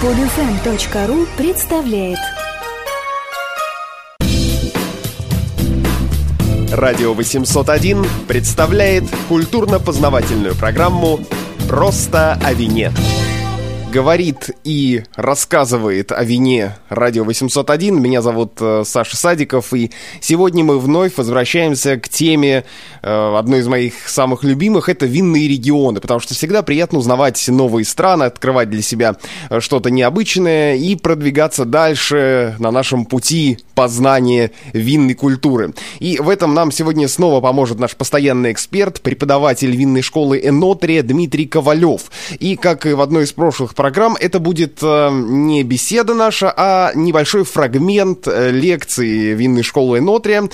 Подфм.ру представляет Радио 801 представляет культурно-познавательную программу «Просто о вине». Говорит и рассказывает о вине Радио 801. Меня зовут э, Саша Садиков, и сегодня мы вновь возвращаемся к теме э, одной из моих самых любимых. Это винные регионы, потому что всегда приятно узнавать новые страны, открывать для себя э, что-то необычное и продвигаться дальше на нашем пути познания винной культуры. И в этом нам сегодня снова поможет наш постоянный эксперт, преподаватель винной школы Энотрия Дмитрий Ковалев. И как и в одной из прошлых программ, это будет э, не беседа наша, а небольшой фрагмент э, лекции винной школы Энотрия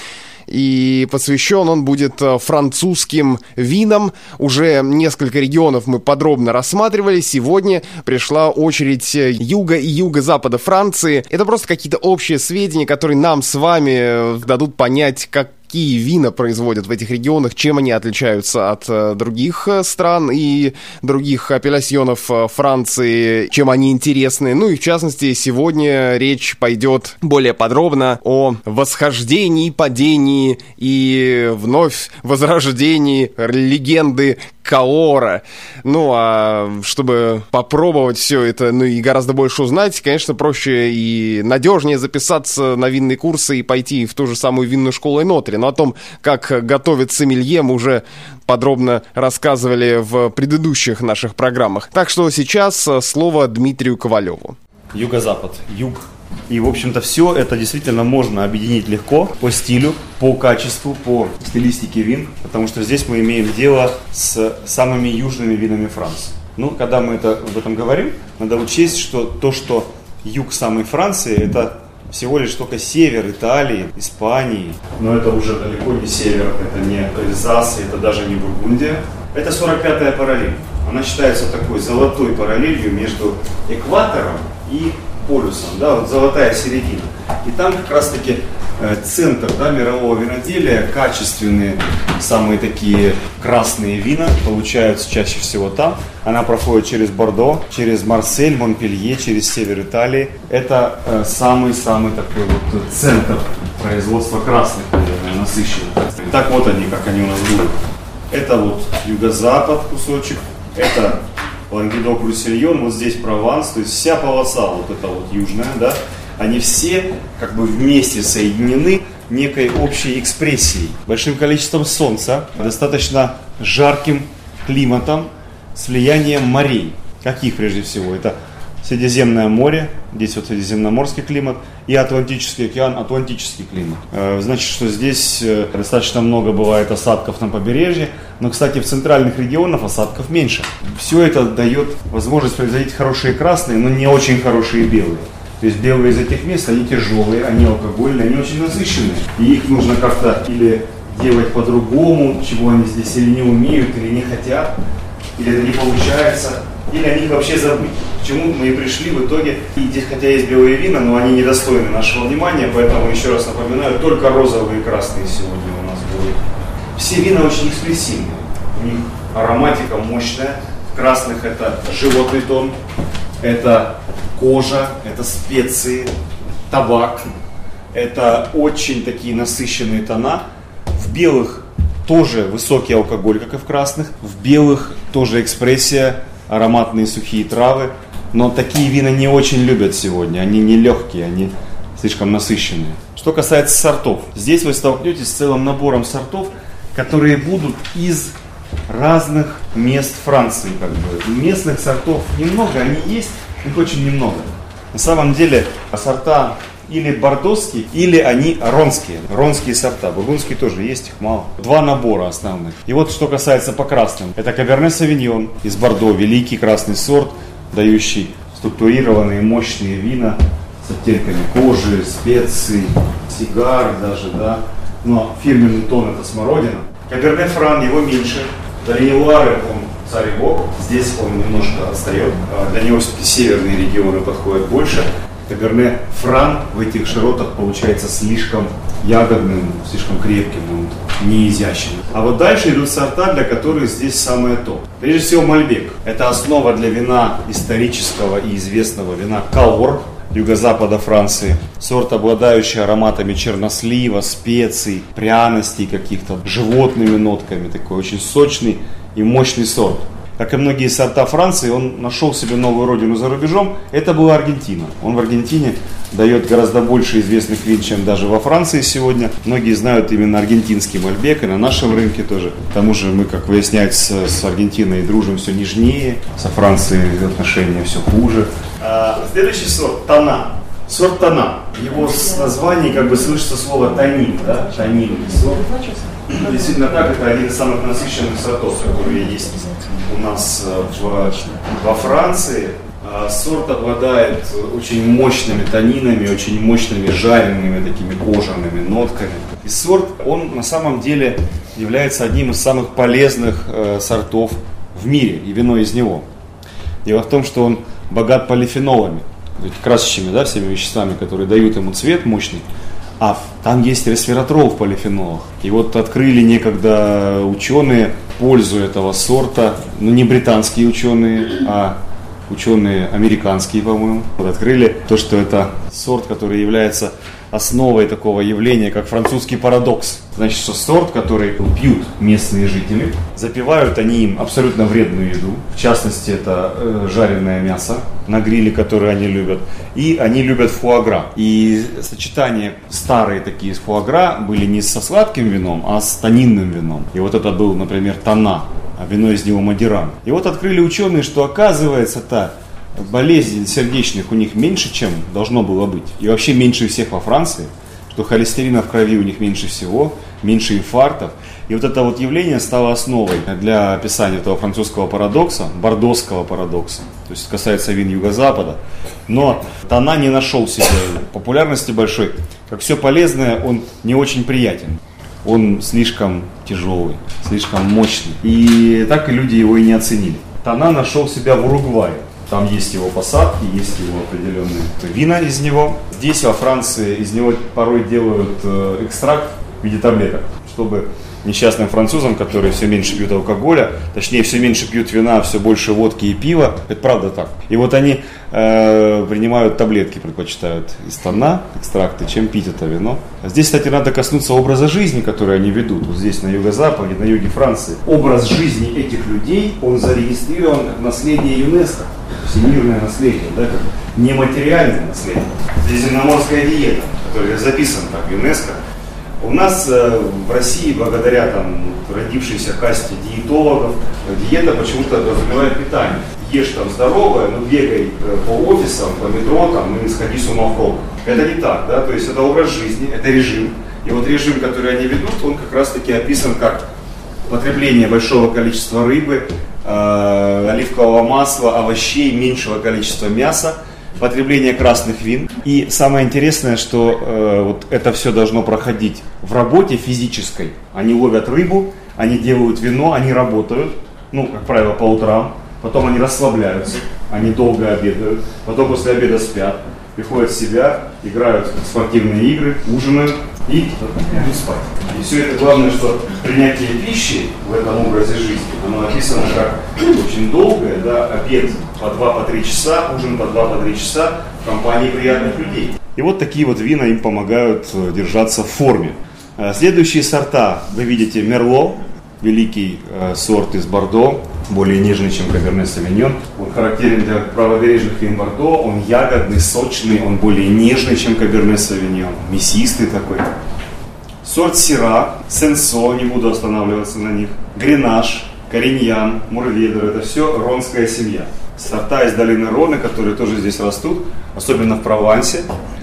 и посвящен он будет э, французским винам. Уже несколько регионов мы подробно рассматривали. Сегодня пришла очередь э, юга и юго-запада Франции. Это просто какие-то общие сведения, которые нам с вами дадут понять, как какие вина производят в этих регионах, чем они отличаются от э, других э, стран и других апелляционов э, Франции, чем они интересны. Ну и в частности, сегодня речь пойдет более подробно о восхождении, падении и вновь возрождении легенды Каора. Ну, а чтобы попробовать все это, ну и гораздо больше узнать, конечно, проще и надежнее записаться на винные курсы и пойти в ту же самую винную школу Энотри. Но о том, как готовить сомелье, мы уже подробно рассказывали в предыдущих наших программах. Так что сейчас слово Дмитрию Ковалеву. Юго-запад. Юг и, в общем-то, все это действительно можно объединить легко по стилю, по качеству, по стилистике вин, потому что здесь мы имеем дело с самыми южными винами Франции. Ну, когда мы это, об этом говорим, надо учесть, что то, что юг самой Франции, это всего лишь только север Италии, Испании. Но это уже далеко не север, это не Эльзас, это даже не Бургундия. Это 45-я параллель. Она считается такой золотой параллелью между экватором и полюсом, да, вот золотая середина. И там как раз-таки э, центр да, мирового виноделия, качественные, самые такие красные вина получаются чаще всего там. Она проходит через Бордо, через Марсель, Монпелье, через север Италии. Это э, самый-самый такой вот центр производства красных, наверное, насыщенных. Так вот они, как они у нас будут. Это вот юго-запад кусочек, это Лангедок, Руссельон, вот здесь Прованс, то есть вся полоса вот эта вот южная, да, они все как бы вместе соединены некой общей экспрессией, большим количеством солнца, достаточно жарким климатом с влиянием морей. Каких прежде всего? Это Средиземное море, здесь вот средиземноморский климат, и Атлантический океан, Атлантический климат. Э, значит, что здесь э, достаточно много бывает осадков на побережье, но, кстати, в центральных регионах осадков меньше. Все это дает возможность производить хорошие красные, но не очень хорошие белые. То есть белые из этих мест, они тяжелые, они алкогольные, они очень насыщенные. И их нужно как-то или делать по-другому, чего они здесь или не умеют, или не хотят, или это не получается, или о них вообще забыть чему мы и пришли в итоге. И здесь, хотя есть белые вина, но они недостойны нашего внимания, поэтому еще раз напоминаю, только розовые и красные сегодня у нас будут. Все вина очень экспрессивные, у них ароматика мощная. В красных это животный тон, это кожа, это специи, табак, это очень такие насыщенные тона. В белых тоже высокий алкоголь, как и в красных. В белых тоже экспрессия, ароматные сухие травы. Но такие вина не очень любят сегодня. Они не легкие, они слишком насыщенные. Что касается сортов, здесь вы столкнетесь с целым набором сортов, которые будут из разных мест Франции. Как бы. Местных сортов немного, они есть, их очень немного. На самом деле сорта или бордоские, или они ронские. Ронские сорта. Бургундские тоже есть, их мало. Два набора основных. И вот что касается по красным. Это Каберне Савиньон из Бордо, великий красный сорт – дающий структурированные мощные вина с оттенками кожи, специй, сигар даже, да. Но фирменный тон это смородина. Каберне Фран его меньше. Дариньюары он царь и бог. Здесь он немножко отстает. А для него все-таки северные регионы подходят больше. Каберне Фран в этих широтах получается слишком ягодным, слишком крепким, он не изящным. А вот дальше идут сорта, для которых здесь самое то. Прежде всего Мальбек. Это основа для вина исторического и известного вина Калор, юго-запада Франции. Сорт, обладающий ароматами чернослива, специй, пряностей каких-то, животными нотками. Такой очень сочный и мощный сорт как и многие сорта Франции, он нашел себе новую родину за рубежом. Это была Аргентина. Он в Аргентине дает гораздо больше известных вин, чем даже во Франции сегодня. Многие знают именно аргентинский мальбек, и на нашем рынке тоже. К тому же мы, как выясняется, с Аргентиной дружим все нежнее, со Францией отношения все хуже. А, следующий сорт – Тона. Сорт Тона. Его с названия как бы слышится слово танин, да? Танин. Сорт. Действительно так, это один из самых насыщенных сортов, которые есть у нас э, в, во Франции. А, сорт обладает очень мощными танинами, очень мощными жареными такими кожаными нотками. И сорт, он на самом деле является одним из самых полезных э, сортов в мире, и вино из него. Дело в том, что он богат полифенолами, красящими, да, всеми веществами, которые дают ему цвет мощный. А там есть ресвератрол в полифенолах. И вот открыли некогда ученые пользу этого сорта, ну не британские ученые, а ученые американские, по-моему, вот открыли то, что это сорт, который является основой такого явления, как французский парадокс. Значит, что сорт, который пьют местные жители, запивают они им абсолютно вредную еду, в частности, это э, жареное мясо на гриле, которое они любят, и они любят фуагра. И сочетание старые такие фуагра были не со сладким вином, а с тонинным вином. И вот это был, например, тона, а вино из него мадиран. И вот открыли ученые, что оказывается так, болезней сердечных у них меньше, чем должно было быть. И вообще меньше всех во Франции, что холестерина в крови у них меньше всего, меньше инфарктов. И вот это вот явление стало основой для описания этого французского парадокса, бордосского парадокса. То есть касается вин Юго-Запада. Но Тона не нашел себе популярности большой. Как все полезное, он не очень приятен. Он слишком тяжелый, слишком мощный. И так и люди его и не оценили. Тона нашел себя в Уругвае. Там есть его посадки, есть его определенные вина из него. Здесь во Франции из него порой делают э, экстракт в виде таблеток, чтобы несчастным французам, которые все меньше пьют алкоголя, точнее все меньше пьют вина, все больше водки и пива. Это правда так. И вот они э, принимают таблетки, предпочитают из тона, экстракты, чем пить это вино. А здесь, кстати, надо коснуться образа жизни, который они ведут. Вот здесь на юго-западе, на юге Франции. Образ жизни этих людей, он зарегистрирован как наследие ЮНЕСКО. Всемирное наследие, да, как нематериальное наследие. Средиземноморская диета, которая записана так ЮНЕСКо, у нас э, в России, благодаря там, родившейся касте диетологов, диета почему-то подразумевает питание. Ешь там здоровое, но бегай э, по офисам, по метро там, и сходи с ума в пробку. Это не так, да, то есть это образ жизни, это режим. И вот режим, который они ведут, он как раз таки описан как потребление большого количества рыбы, э, оливкового масла, овощей, меньшего количества мяса – потребление красных вин. И самое интересное, что э, вот это все должно проходить в работе физической. Они ловят рыбу, они делают вино, они работают, ну, как правило, по утрам. Потом они расслабляются, они долго обедают, потом после обеда спят, приходят в себя, играют в спортивные игры, ужинают и идут спать. И все это главное, что принятие пищи в этом образе жизни, оно написано как очень долгое, да, обед по 2-3 по часа, ужин по 2-3 по часа в компании приятных людей. И вот такие вот вина им помогают э, держаться в форме. Э, следующие сорта, вы видите, Мерло, великий э, сорт из Бордо, более нежный, чем Каберне Савиньон. Он характерен для правобережных вин Бордо, он ягодный, сочный, он более нежный, чем Каберне Савиньон, мясистый такой. Сорт Сира, Сенсо, не буду останавливаться на них, Гренаж, Кориньян, Мурведер, это все ронская семья сорта из долины Роны, которые тоже здесь растут, особенно в Провансе.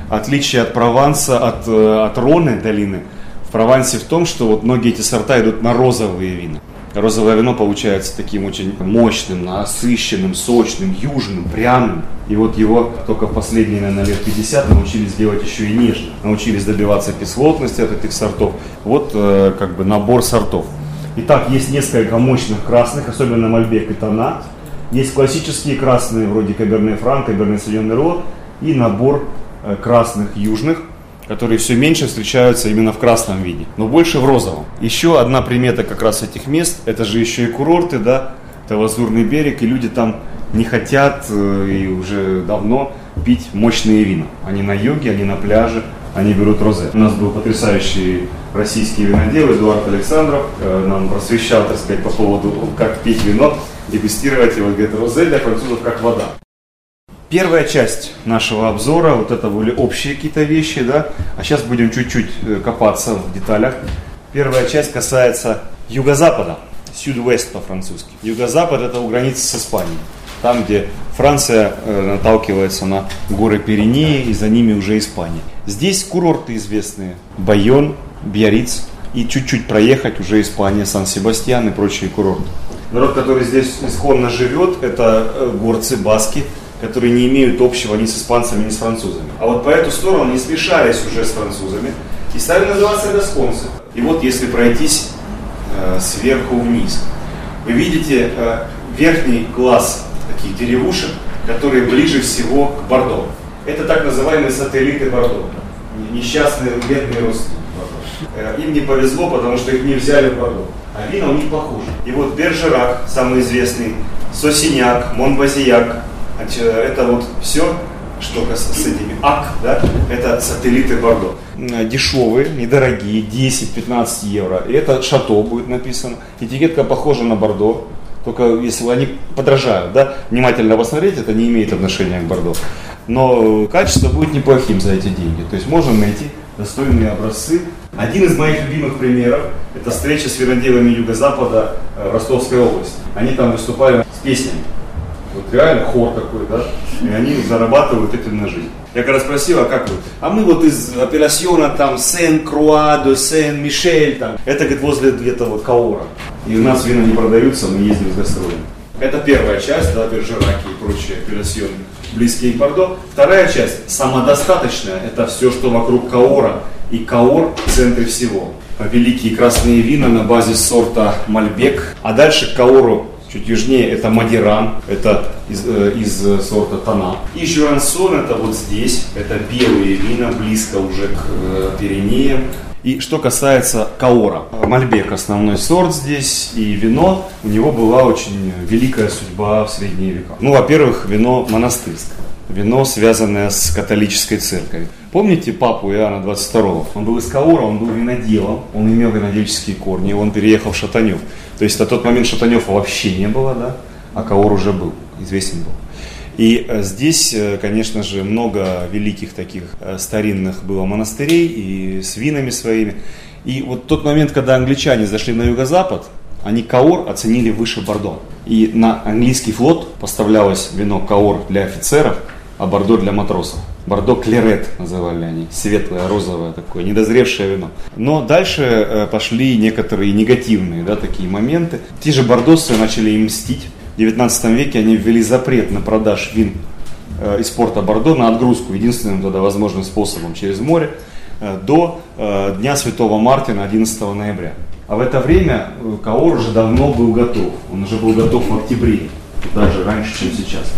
Отличие от Прованса, от, э, от Роны долины, в Провансе в том, что вот многие эти сорта идут на розовые вина. Розовое вино получается таким очень мощным, насыщенным, сочным, южным, пряным. И вот его только в последние, наверное, лет 50 научились делать еще и нежно. Научились добиваться кислотности от этих сортов. Вот э, как бы набор сортов. Итак, есть несколько мощных красных, особенно Мальбек и Тона. Есть классические красные, вроде Каберне Франк, Каберне Савиньон Мерло. и набор э, красных южных, которые все меньше встречаются именно в красном виде, но больше в розовом. Еще одна примета как раз этих мест, это же еще и курорты, да, это Лазурный берег, и люди там не хотят э, и уже давно пить мощные вина. Они на юге, они на пляже, они берут розе. У нас был потрясающий российский винодел Эдуард Александров, э, нам просвещал, так сказать, по поводу, как пить вино, дегустировать его. Говорит, розе для французов как вода. Первая часть нашего обзора, вот это были общие какие-то вещи, да, а сейчас будем чуть-чуть э, копаться в деталях. Первая часть касается юго-запада, сюд-вест по-французски. Юго-запад это у границы с Испанией, там, где Франция э, наталкивается на горы Пиренеи, и за ними уже Испания. Здесь курорты известные, Байон, Биарриц, и чуть-чуть проехать уже Испания, Сан-Себастьян и прочие курорты. Народ, который здесь исконно живет, это э, горцы, баски, которые не имеют общего ни с испанцами, ни с французами. А вот по эту сторону не смешались уже с французами и стали называться гасконцы. И вот если пройтись э, сверху вниз, вы видите э, верхний класс таких деревушек, которые ближе всего к Бордо. Это так называемые сателлиты Бордо. Несчастные бедные родственники Бордо. Э, им не повезло, потому что их не взяли в Бордо. А вина у них похуже. И вот Бержерак, самый известный, Сосиняк, Монбазияк, это вот все, что с этими ак, да, это сателлиты Бордо. Дешевые, недорогие, 10-15 евро. И это шато будет написано. Этикетка похожа на Бордо, только если они подражают, да, внимательно посмотреть, это не имеет отношения к Бордо. Но качество будет неплохим за эти деньги. То есть можно найти достойные образцы. Один из моих любимых примеров – это встреча с виноделами Юго-Запада э, Ростовской области. Они там выступали с песнями. Вот реально хор такой, да? И они зарабатывают этим на жизнь. Я когда спросил, а как вы? А мы вот из апеллясьона там Сен-Круа, Сен-Мишель там. Это, говорит, возле где-то вот Каора. И у нас вина не продаются, мы ездим с гастролями. Это первая часть, да, Бержераки и прочие апеллясьоны, близкие к Бордо. Вторая часть, самодостаточная, это все, что вокруг Каора. И Каор в центре всего. Великие красные вина на базе сорта Мальбек. А дальше к Каору Чуть южнее это Мадиран, это из, э, из сорта Тана. И Журансон это вот здесь, это белые вина, близко уже к э, Пиренеям. И что касается Каора, Мальбек основной сорт здесь, и вино, у него была очень великая судьба в средние века. Ну, во-первых, вино монастырское, вино, связанное с католической церковью. Помните папу Иоанна 22 Он был из Каора, он был виноделом, он имел винодельческие корни, он переехал в Шатанев. То есть на тот момент Шатанева вообще не было, да, а Каор уже был, известен был. И э, здесь, э, конечно же, много великих таких э, старинных было монастырей и с винами своими. И вот тот момент, когда англичане зашли на юго-запад, они Каор оценили выше Бордо. И на английский флот поставлялось вино Каор для офицеров, а Бордо для матросов. Бордо Клерет называли они, светлое, розовое такое, недозревшее вино. Но дальше э, пошли некоторые негативные да, такие моменты. Те же бордосы начали им мстить. В 19 веке они ввели запрет на продаж вин э, из порта Бордо на отгрузку, единственным тогда возможным способом через море, э, до Дня Святого Мартина 11 ноября. А в это время Каор уже давно был готов. Он уже был готов в октябре, даже раньше, чем сейчас.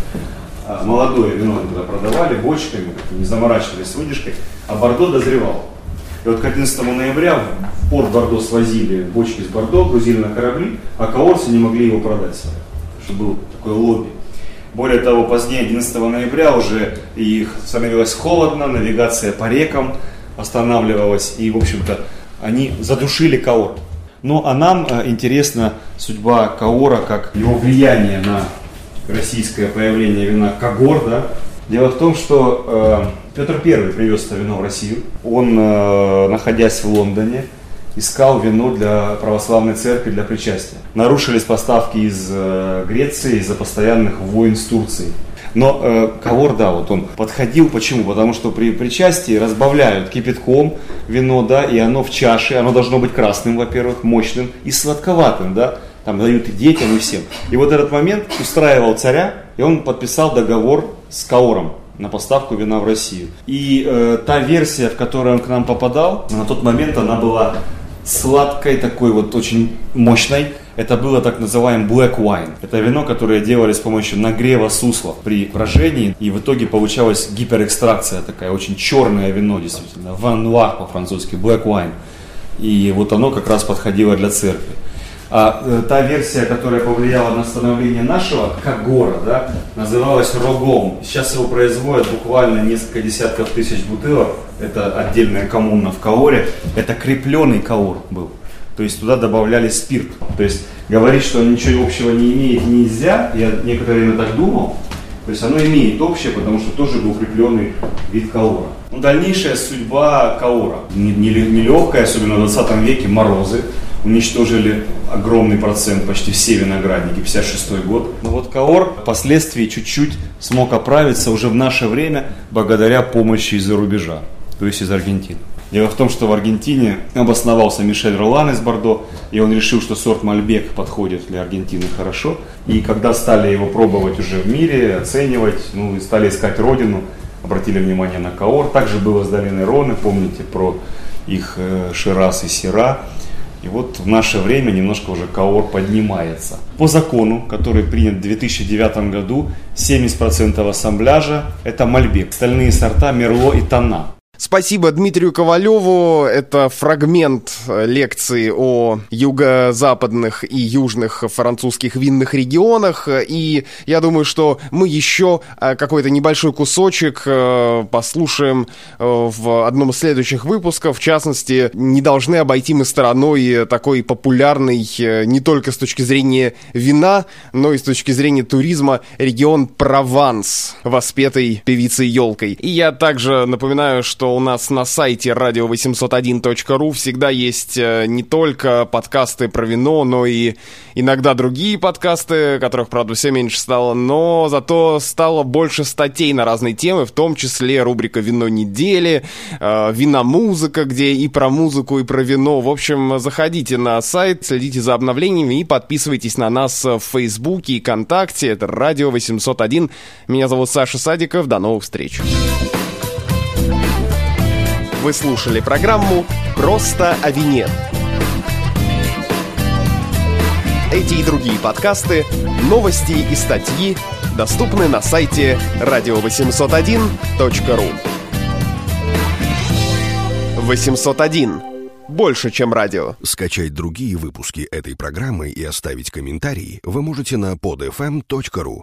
А, молодое вино тогда продавали бочками, не заморачивались с выдержкой, а Бордо дозревал. И вот к 11 ноября в порт Бордо свозили бочки с Бордо, грузили на корабли, а каорцы не могли его продать свои, что был такой лобби. Более того, позднее, 11 ноября, уже их становилось холодно, навигация по рекам останавливалась, и, в общем-то, они задушили Каор. Ну, а нам э, интересна судьба Каора, как его влияние на российское появление вина Кагор, да. Дело в том, что э, Петр I привез это вино в Россию. Он, э, находясь в Лондоне, искал вино для православной церкви для причастия. Нарушились поставки из э, Греции из-за постоянных войн с Турцией. Но э, Кавор, да, вот он подходил, почему? Потому что при причастии разбавляют кипятком вино, да, и оно в чаше, оно должно быть красным, во-первых, мощным и сладковатым, да там дают и детям, и всем. И вот этот момент устраивал царя, и он подписал договор с Каором на поставку вина в Россию. И э, та версия, в которую он к нам попадал, на тот момент она была сладкой, такой вот очень мощной. Это было так называемый black wine. Это вино, которое делали с помощью нагрева суслов при брожении. И в итоге получалась гиперэкстракция такая, очень черное вино действительно. Ван по-французски, black wine. И вот оно как раз подходило для церкви. А э, та версия, которая повлияла на становление нашего Кагора, да, называлась Рогом. Сейчас его производят буквально несколько десятков тысяч бутылок. Это отдельная коммуна в Каоре. Это крепленный Каор был. То есть туда добавляли спирт. То есть говорить, что ничего общего не имеет, нельзя. Я некоторое время так думал. То есть оно имеет общее, потому что тоже был укрепленный вид Каора. Ну, дальнейшая судьба Каора. Нелегкая, особенно в 20 веке, морозы уничтожили огромный процент, почти все виноградники, 56 год. Но вот Каор впоследствии чуть-чуть смог оправиться уже в наше время благодаря помощи из-за рубежа, то есть из Аргентины. Дело в том, что в Аргентине обосновался Мишель Ролан из Бордо, и он решил, что сорт Мальбек подходит для Аргентины хорошо. И когда стали его пробовать уже в мире, оценивать, ну и стали искать родину, обратили внимание на Каор. Также было с долиной Роны, помните про их э, Ширас и Сера. И вот в наше время немножко уже Каор поднимается. По закону, который принят в 2009 году, 70% ассамбляжа – это Мальбек. Остальные сорта – Мерло и Тана. Спасибо Дмитрию Ковалеву. Это фрагмент э, лекции о юго-западных и южных французских винных регионах. И я думаю, что мы еще э, какой-то небольшой кусочек э, послушаем в одном из следующих выпусков. В частности, не должны обойти мы стороной такой популярный не только с точки зрения вина, но и с точки зрения туризма регион Прованс, воспетый певицей Елкой. И я также напоминаю, что что у нас на сайте radio801.ru всегда есть э, не только подкасты про вино, но и иногда другие подкасты, которых, правда, все меньше стало, но зато стало больше статей на разные темы, в том числе рубрика «Вино недели», э, «Виномузыка», где и про музыку, и про вино. В общем, заходите на сайт, следите за обновлениями и подписывайтесь на нас в Фейсбуке и ВКонтакте. Это «Радио 801». Меня зовут Саша Садиков. До новых встреч. Вы слушали программу «Просто о вине». Эти и другие подкасты, новости и статьи доступны на сайте radio801.ru 801. Больше, чем радио. Скачать другие выпуски этой программы и оставить комментарии вы можете на podfm.ru.